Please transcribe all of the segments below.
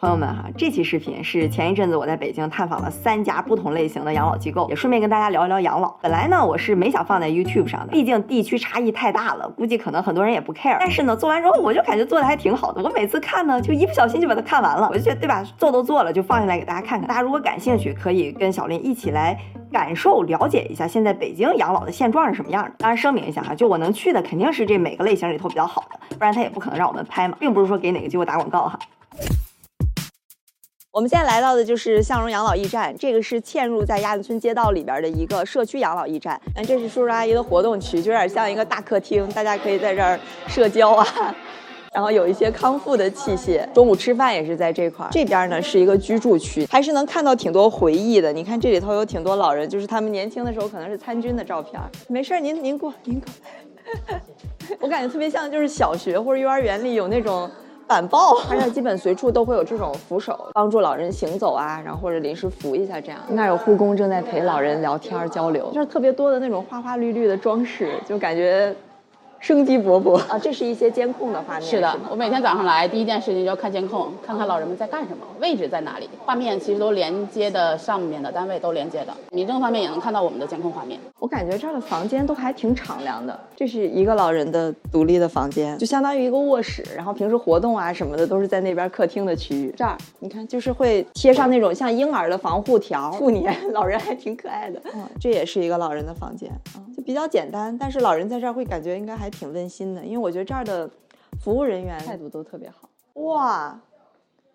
朋友们哈，这期视频是前一阵子我在北京探访了三家不同类型的养老机构，也顺便跟大家聊一聊养老。本来呢，我是没想放在 YouTube 上的，毕竟地区差异太大了，估计可能很多人也不 care。但是呢，做完之后我就感觉做的还挺好的。我每次看呢，就一不小心就把它看完了，我就觉得对吧？做都做了，就放下来给大家看看。大家如果感兴趣，可以跟小林一起来感受、了解一下现在北京养老的现状是什么样的。当然声明一下哈，就我能去的肯定是这每个类型里头比较好的，不然他也不可能让我们拍嘛，并不是说给哪个机构打广告哈。我们现在来到的就是向荣养老驿站，这个是嵌入在鸭子村街道里边的一个社区养老驿站。嗯，这是叔叔阿姨的活动区，就有点像一个大客厅，大家可以在这儿社交啊。然后有一些康复的器械，中午吃饭也是在这块儿。这边呢是一个居住区，还是能看到挺多回忆的。你看这里头有挺多老人，就是他们年轻的时候可能是参军的照片。没事儿，您您过您过。我感觉特别像就是小学或者幼儿园里有那种。板报，而且基本随处都会有这种扶手，帮助老人行走啊，然后或者临时扶一下这样。那有护工正在陪老人聊天交流，就是特别多的那种花花绿绿的装饰，就感觉。生机勃勃啊！这是一些监控的画面。是的，我每天早上来第一件事情就要看监控，看看老人们在干什么，位置在哪里。画面其实都连接的，上面的单位都连接的。民政方面也能看到我们的监控画面。我感觉这儿的房间都还挺敞亮的。这是一个老人的独立的房间，就相当于一个卧室。然后平时活动啊什么的都是在那边客厅的区域。这儿你看，就是会贴上那种像婴儿的防护条，护你。老人还挺可爱的。嗯，这也是一个老人的房间啊，就比较简单，但是老人在这儿会感觉应该还。挺温馨的，因为我觉得这儿的服务人员态度都特别好。哇！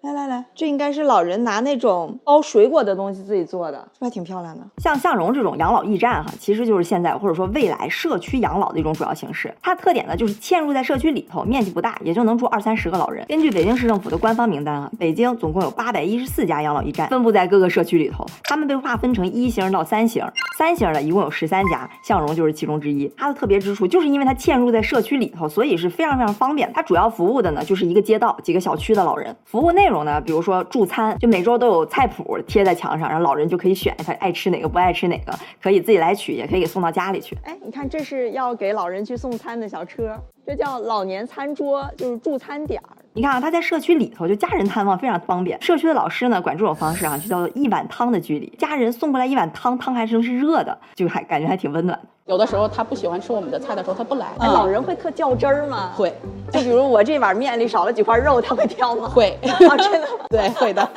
来来来，这应该是老人拿那种包水果的东西自己做的，是不是还挺漂亮的？像向荣这种养老驿站哈，其实就是现在或者说未来社区养老的一种主要形式。它的特点呢，就是嵌入在社区里头，面积不大，也就能住二三十个老人。根据北京市政府的官方名单啊，北京总共有八百一十四家养老驿站，分布在各个社区里头。它们被划分成一型到三型，三型的一共有十三家，向荣就是其中之一。它的特别之处就是因为它嵌入在社区里头，所以是非常非常方便。它主要服务的呢，就是一个街道几个小区的老人。服务内容呢，比如说。助餐就每周都有菜谱贴在墙上，然后老人就可以选他爱吃哪个不爱吃哪个，可以自己来取，也可以送到家里去。哎，你看这是要给老人去送餐的小车，这叫老年餐桌，就是助餐点儿。你看啊，他在社区里头，就家人探望非常方便。社区的老师呢，管这种方式啊，就叫做一碗汤的距离，家人送过来一碗汤，汤还是是热的，就还感觉还挺温暖的。有的时候他不喜欢吃我们的菜的时候，他不来。哎，老人会特较真儿吗？会。就比如我这碗面里少了几块肉，他会挑吗？会。啊，真的？对，会的。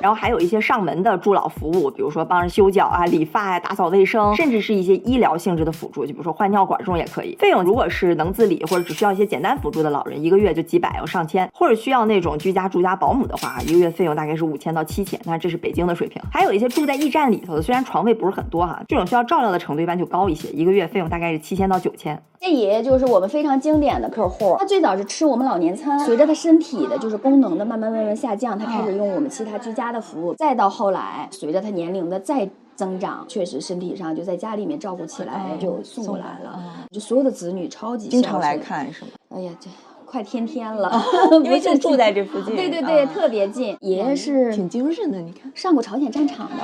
然后还有一些上门的助老服务，比如说帮人修脚啊、理发呀、打扫卫生，甚至是一些医疗性质的辅助，就比如说换尿管这种也可以。费用如果是能自理或者只需要一些简单辅助的老人，一个月就几百要上千，或者需要那种居家住家保姆的话，一个月费用大概是五千到七千。那这是北京的水平。还有一些住在驿站里头的，虽然床位不是很多哈，这种需要照料的程度一般就高一些，一个月费用大概是七。七千到九千，这爷爷就是我们非常经典的客户。他最早是吃我们老年餐，随着他身体的就是功能的慢慢慢慢下降，他开始用我们其他居家的服务。再到后来，随着他年龄的再增长，确实身体上就在家里面照顾起来，就送过来了。就所有的子女超级经常来看是吗？哎呀，这。快天天了，因为就住在这附近。对对对，特别近。爷爷是挺精神的，你看，上过朝鲜战场的。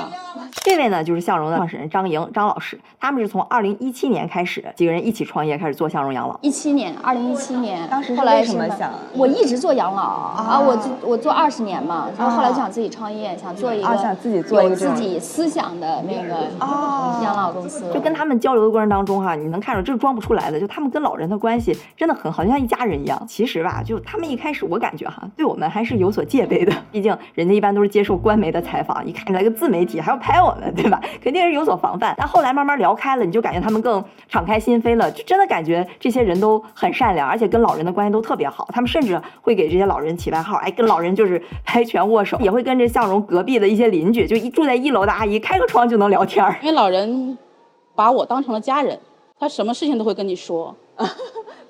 这位呢，就是向荣的创始人张莹张老师。他们是从二零一七年开始，几个人一起创业，开始做向荣养老。一七年，二零一七年，当时后来什么想？我一直做养老啊，我做我做二十年嘛，然后后来就想自己创业，想做一个想自己做一个自己思想的那个养老公司。就跟他们交流的过程当中哈，你能看出这是装不出来的，就他们跟老人的关系真的很好，就像一家人一样。其实吧，就他。们一开始我感觉哈，对我们还是有所戒备的，毕竟人家一般都是接受官媒的采访，一看你来个自媒体还要拍我们，对吧？肯定是有所防范。但后来慢慢聊开了，你就感觉他们更敞开心扉了，就真的感觉这些人都很善良，而且跟老人的关系都特别好。他们甚至会给这些老人起外号，哎，跟老人就是拍拳握手，也会跟这向荣隔壁的一些邻居，就一住在一楼的阿姨，开个窗就能聊天。因为老人把我当成了家人，他什么事情都会跟你说。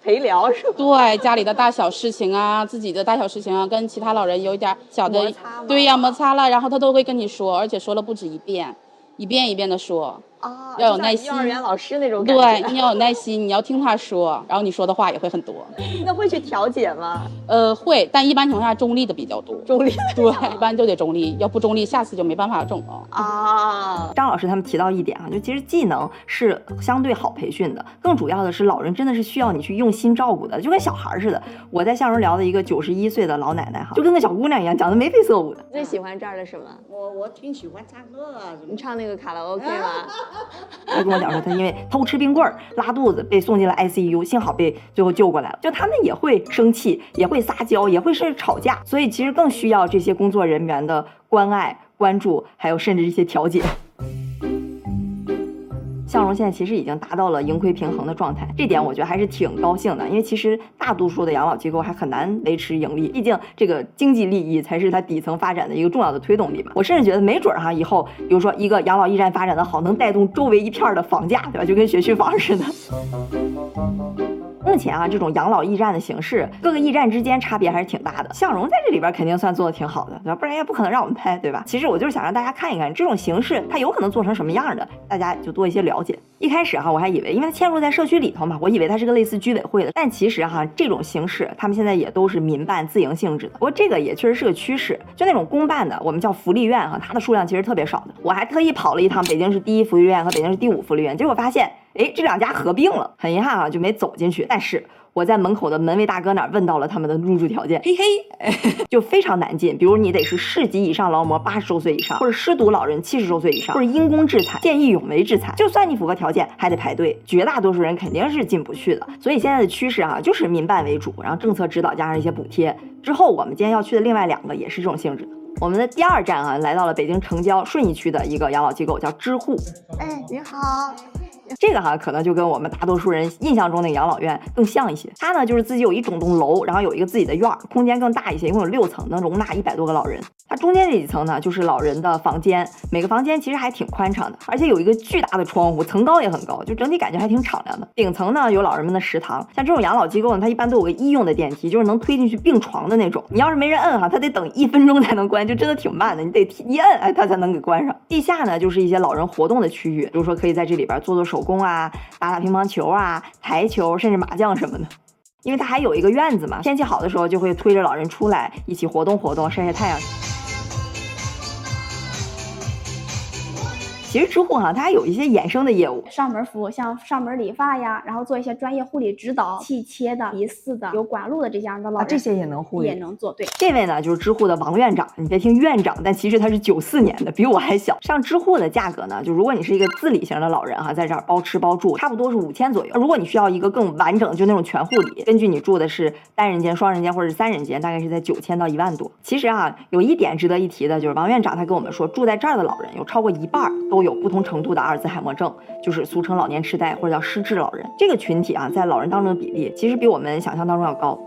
陪聊是吧？对，家里的大小事情啊，自己的大小事情啊，跟其他老人有一点小的，对呀，摩擦了，然后他都会跟你说，而且说了不止一遍，一遍一遍的说。啊，要有耐心幼儿园老师那种感觉。对，你要有耐心，你要听他说，然后你说的话也会很多。那会去调解吗？呃，会，但一般情况下中立的比较多。中立对，一般就得中立，要不中立，下次就没办法整了。啊，张老师他们提到一点啊，就其实技能是相对好培训的，更主要的是老人真的是需要你去用心照顾的，就跟小孩似的。我在向荣聊的一个九十一岁的老奶奶哈，就跟个小姑娘一样，讲的眉飞色舞的。最喜欢这儿的什么？我我挺喜欢唱歌啊，你唱那个卡拉 OK 吗？他跟我讲说，他因为偷吃冰棍儿拉肚子被送进了 ICU，幸好被最后救过来了。就他们也会生气，也会撒娇，也会是吵架，所以其实更需要这些工作人员的关爱、关注，还有甚至一些调解。向荣现在其实已经达到了盈亏平衡的状态，这点我觉得还是挺高兴的，因为其实大多数的养老机构还很难维持盈利，毕竟这个经济利益才是它底层发展的一个重要的推动力嘛。我甚至觉得没准儿哈，以后比如说一个养老驿站发展的好，能带动周围一片的房价，对吧？就跟学区房似的。目前啊，这种养老驿站的形式，各个驿站之间差别还是挺大的。向荣在这里边肯定算做的挺好的，对吧？不然也不可能让我们拍，对吧？其实我就是想让大家看一看这种形式，它有可能做成什么样的，大家就多一些了解。一开始哈，我还以为，因为它嵌入在社区里头嘛，我以为它是个类似居委会的，但其实哈，这种形式他们现在也都是民办自营性质的。不过这个也确实是个趋势，就那种公办的，我们叫福利院哈，它的数量其实特别少的。我还特意跑了一趟北京市第一福利院和北京市第五福利院，结果发现，哎，这两家合并了，很遗憾啊，就没走进去。但是。我在门口的门卫大哥那儿问到了他们的入住条件，嘿嘿，就非常难进。比如你得是市级以上劳模八十周岁以上，或者失独老人七十周岁以上，或者因公致残、见义勇为致残。就算你符合条件，还得排队，绝大多数人肯定是进不去的。所以现在的趋势啊，就是民办为主，然后政策指导加上一些补贴。之后我们今天要去的另外两个也是这种性质的。我们的第二站啊，来到了北京城郊顺义区的一个养老机构，叫知户。哎，你好。这个哈可能就跟我们大多数人印象中那个养老院更像一些。它呢就是自己有一整栋楼，然后有一个自己的院儿，空间更大一些，一共有六层，能容纳一百多个老人。它中间这几层呢就是老人的房间，每个房间其实还挺宽敞的，而且有一个巨大的窗户，层高也很高，就整体感觉还挺敞亮的。顶层呢有老人们的食堂，像这种养老机构呢，它一般都有个医用的电梯，就是能推进去病床的那种。你要是没人摁哈，它得等一分钟才能关，就真的挺慢的，你得一摁哎它才能给关上。地下呢就是一些老人活动的区域，比如说可以在这里边做做手手工啊。打打乒乓球啊、台球，甚至麻将什么的，因为他还有一个院子嘛，天气好的时候就会推着老人出来一起活动活动、晒晒太阳。其实知乎哈，它还有一些衍生的业务，上门服务，像上门理发呀，然后做一些专业护理指导，气切的、鼻饲的、有管路的这样的老人，这些也能护理，也能做。对，这位呢就是知乎的王院长，你别听院长，但其实他是九四年的，比我还小。上知乎的价格呢，就如果你是一个自理型的老人哈，在这儿包吃包住，差不多是五千左右。如果你需要一个更完整的，就那种全护理，根据你住的是单人间、双人间或者是三人间，大概是在九千到一万多。其实啊，有一点值得一提的就是王院长他跟我们说，住在这儿的老人有超过一半都有不同程度的。阿尔兹海默症就是俗称老年痴呆或者叫失智老人，这个群体啊，在老人当中的比例其实比我们想象当中要高。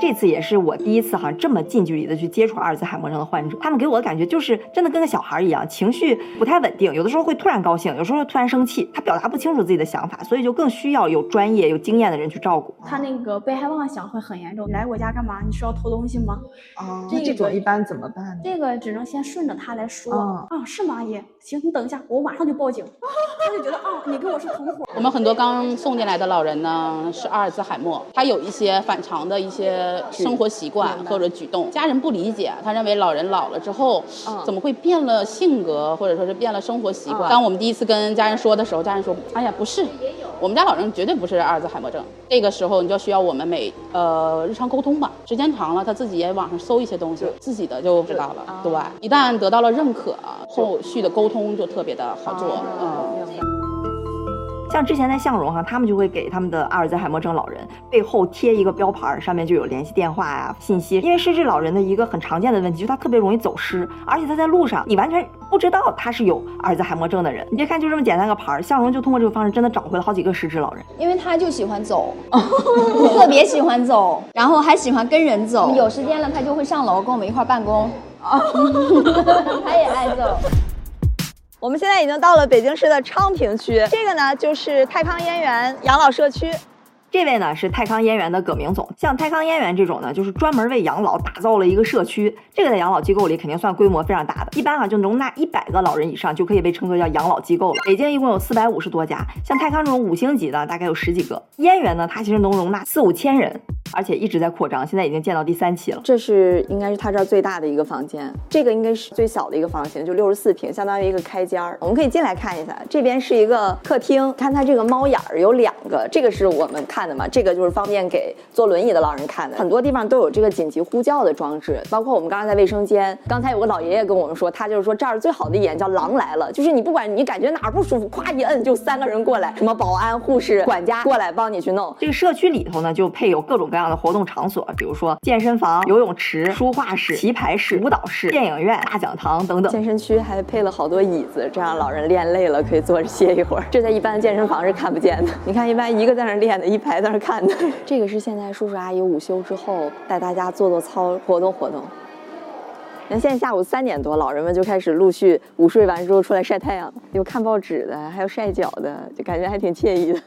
这次也是我第一次哈这么近距离的去接触阿尔兹海默症的患者，他们给我的感觉就是真的跟个小孩一样，情绪不太稳定，有的时候会突然高兴，有时候突然生气，他表达不清楚自己的想法，所以就更需要有专业、有经验的人去照顾。他那个被害妄想会很严重，来我家干嘛？你是要偷东西吗？哦，这种一般怎么办呢？这个只能先顺着他来说。啊，是吗，阿姨？行，你等一下，我马上就报警。他就觉得啊，你跟我是同伙。我们很多刚送进来的老人呢是阿尔兹海默，他有一些反常的一些。生活习惯或者举动，家人不理解，他认为老人老了之后，怎么会变了性格，或者说是变了生活习惯。当我们第一次跟家人说的时候，家人说：“哎呀，不是，我们家老人绝对不是阿尔兹海默症。”这个时候你就需要我们每呃日常沟通吧，时间长了，他自己也网上搜一些东西，自己的就知道了。对，一旦得到了认可，后续的沟通就特别的好做。嗯。像之前在向荣哈，他们就会给他们的阿尔兹海默症老人背后贴一个标牌，上面就有联系电话呀、信息。因为失智老人的一个很常见的问题，就是他特别容易走失，而且他在路上你完全不知道他是有阿尔兹海默症的人。你别看就这么简单个牌，向荣就通过这个方式真的找回了好几个失智老人。因为他就喜欢走，特别喜欢走，然后还喜欢跟人走。有时间了，他就会上楼跟我们一块办公。他也爱走。我们现在已经到了北京市的昌平区，这个呢就是泰康燕园养老社区。这位呢是泰康燕园的葛明总，像泰康燕园这种呢，就是专门为养老打造了一个社区，这个在养老机构里肯定算规模非常大的，一般啊就容纳一百个老人以上，就可以被称作叫养老机构了。北京一共有四百五十多家，像泰康这种五星级的大概有十几个，燕园呢它其实能容纳四五千人。而且一直在扩张，现在已经建到第三期了。这是应该是他这儿最大的一个房间，这个应该是最小的一个房型，就六十四平，相当于一个开间儿。我们可以进来看一下，这边是一个客厅，看它这个猫眼儿有两个，这个是我们看的嘛？这个就是方便给坐轮椅的老人看的。很多地方都有这个紧急呼叫的装置，包括我们刚刚在卫生间，刚才有个老爷爷跟我们说，他就是说这儿最好的一眼叫“狼来了”，就是你不管你感觉哪儿不舒服，咵一摁就三个人过来，什么保安、护士、管家过来帮你去弄。这个社区里头呢，就配有各种各样的活动场所。比如说健身房、游泳池、书画室、棋牌室、舞蹈室、电影院、大讲堂等等。健身区还配了好多椅子，这样老人练累了可以坐着歇一会儿。这在一般健身房是看不见的。你看，一般一个在那练的，一排在那看的。这个是现在叔叔阿姨午休之后带大家做做操、活动活动。那，现在下午三点多，老人们就开始陆续午睡完之后出来晒太阳，有看报纸的，还有晒脚的，就感觉还挺惬意的。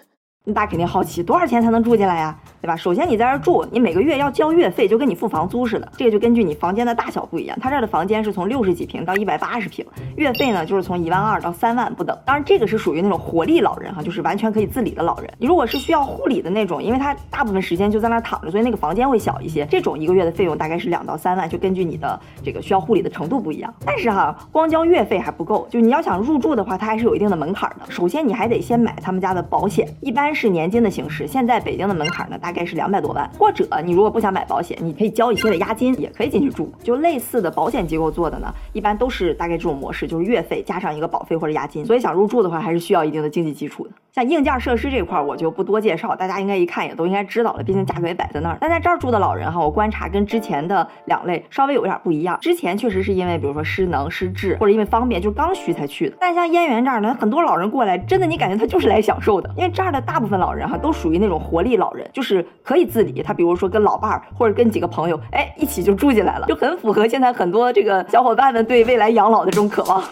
大家肯定好奇，多少钱才能住进来呀？对吧？首先你在这住，你每个月要交月费，就跟你付房租似的。这个就根据你房间的大小不一样。他这儿的房间是从六十几平到一百八十平，月费呢就是从一万二到三万不等。当然，这个是属于那种活力老人哈，就是完全可以自理的老人。你如果是需要护理的那种，因为他大部分时间就在那儿躺着，所以那个房间会小一些。这种一个月的费用大概是两到三万，就根据你的这个需要护理的程度不一样。但是哈，光交月费还不够，就你要想入住的话，它还是有一定的门槛的。首先你还得先买他们家的保险，一般是年金的形式。现在北京的门槛呢，大大概是两百多万。或者你如果不想买保险，你可以交一些的押金，也可以进去住。就类似的保险机构做的呢，一般都是大概这种模式，就是月费加上一个保费或者押金。所以想入住的话，还是需要一定的经济基础的。像硬件设施这块，我就不多介绍，大家应该一看也都应该知道了，毕竟价格也摆在那儿。但在这儿住的老人哈，我观察跟之前的两类稍微有点不一样。之前确实是因为比如说失能、失智，或者因为方便，就是刚需才去的。但像燕园这儿呢，很多老人过来，真的你感觉他就是来享受的，因为这儿的大部分老人哈，都属于那种活力老人，就是可以自理。他比如说跟老伴儿或者跟几个朋友，哎，一起就住进来了，就很符合现在很多这个小伙伴们对未来养老的这种渴望。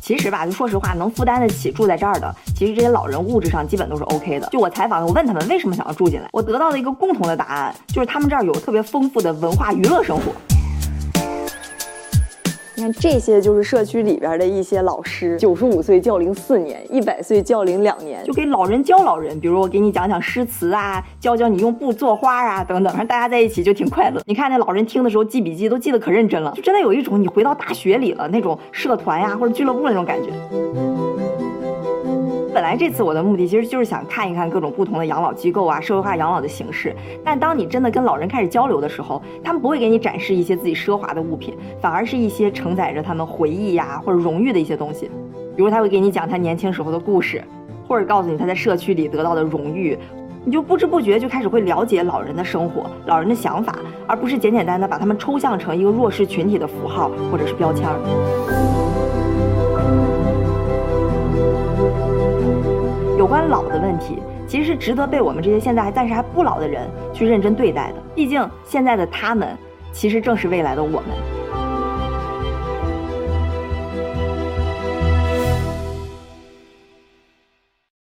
其实吧，就说实话，能负担得起住在这儿的，其实这些老人物质上基本都是 OK 的。就我采访，我问他们为什么想要住进来，我得到的一个共同的答案就是他们这儿有特别丰富的文化娱乐生活。你看这些就是社区里边的一些老师，九十五岁教龄四年，一百岁教龄两年，就给老人教老人。比如我给你讲讲诗词啊，教教你用布做花啊，等等，反正大家在一起就挺快乐。你看那老人听的时候记笔记都记得可认真了，就真的有一种你回到大学里了那种社团呀或者俱乐部那种感觉。本来这次我的目的其实就是想看一看各种不同的养老机构啊，社会化养老的形式。但当你真的跟老人开始交流的时候，他们不会给你展示一些自己奢华的物品，反而是一些承载着他们回忆呀或者荣誉的一些东西。比如他会给你讲他年轻时候的故事，或者告诉你他在社区里得到的荣誉，你就不知不觉就开始会了解老人的生活、老人的想法，而不是简简单单把他们抽象成一个弱势群体的符号或者是标签儿。有关老的问题，其实是值得被我们这些现在还暂时还不老的人去认真对待的。毕竟现在的他们，其实正是未来的我们。